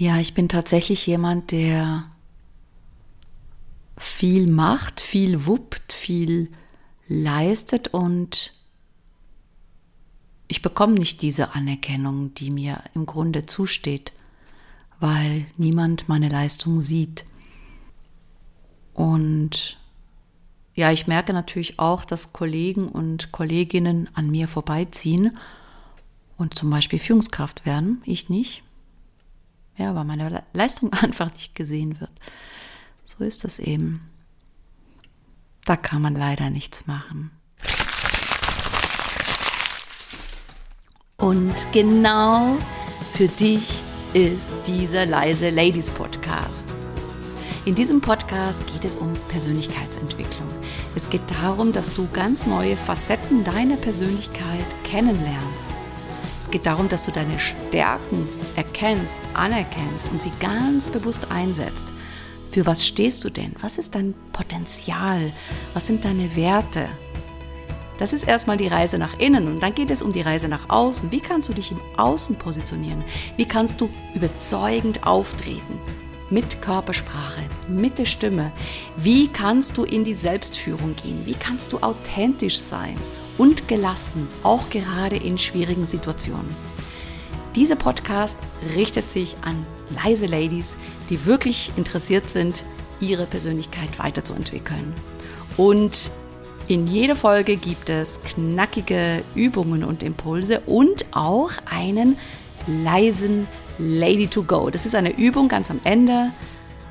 Ja, ich bin tatsächlich jemand, der viel macht, viel wuppt, viel leistet und ich bekomme nicht diese Anerkennung, die mir im Grunde zusteht, weil niemand meine Leistung sieht. Und ja, ich merke natürlich auch, dass Kollegen und Kolleginnen an mir vorbeiziehen und zum Beispiel Führungskraft werden, ich nicht. Ja, weil meine Leistung einfach nicht gesehen wird. So ist das eben. Da kann man leider nichts machen. Und genau für dich ist dieser leise Ladies Podcast. In diesem Podcast geht es um Persönlichkeitsentwicklung. Es geht darum, dass du ganz neue Facetten deiner Persönlichkeit kennenlernst es geht darum, dass du deine Stärken erkennst, anerkennst und sie ganz bewusst einsetzt. Für was stehst du denn? Was ist dein Potenzial? Was sind deine Werte? Das ist erstmal die Reise nach innen und dann geht es um die Reise nach außen. Wie kannst du dich im Außen positionieren? Wie kannst du überzeugend auftreten? Mit Körpersprache, mit der Stimme. Wie kannst du in die Selbstführung gehen? Wie kannst du authentisch sein? Und gelassen, auch gerade in schwierigen Situationen. Dieser Podcast richtet sich an leise Ladies, die wirklich interessiert sind, ihre Persönlichkeit weiterzuentwickeln. Und in jeder Folge gibt es knackige Übungen und Impulse und auch einen leisen Lady to Go. Das ist eine Übung ganz am Ende,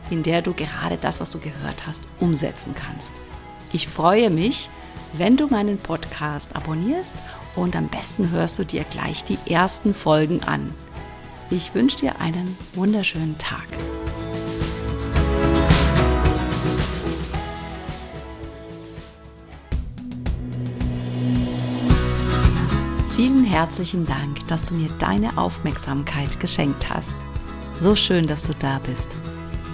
in der du gerade das, was du gehört hast, umsetzen kannst. Ich freue mich, wenn du meinen Podcast abonnierst und am besten hörst du dir gleich die ersten Folgen an. Ich wünsche dir einen wunderschönen Tag. Vielen herzlichen Dank, dass du mir deine Aufmerksamkeit geschenkt hast. So schön, dass du da bist.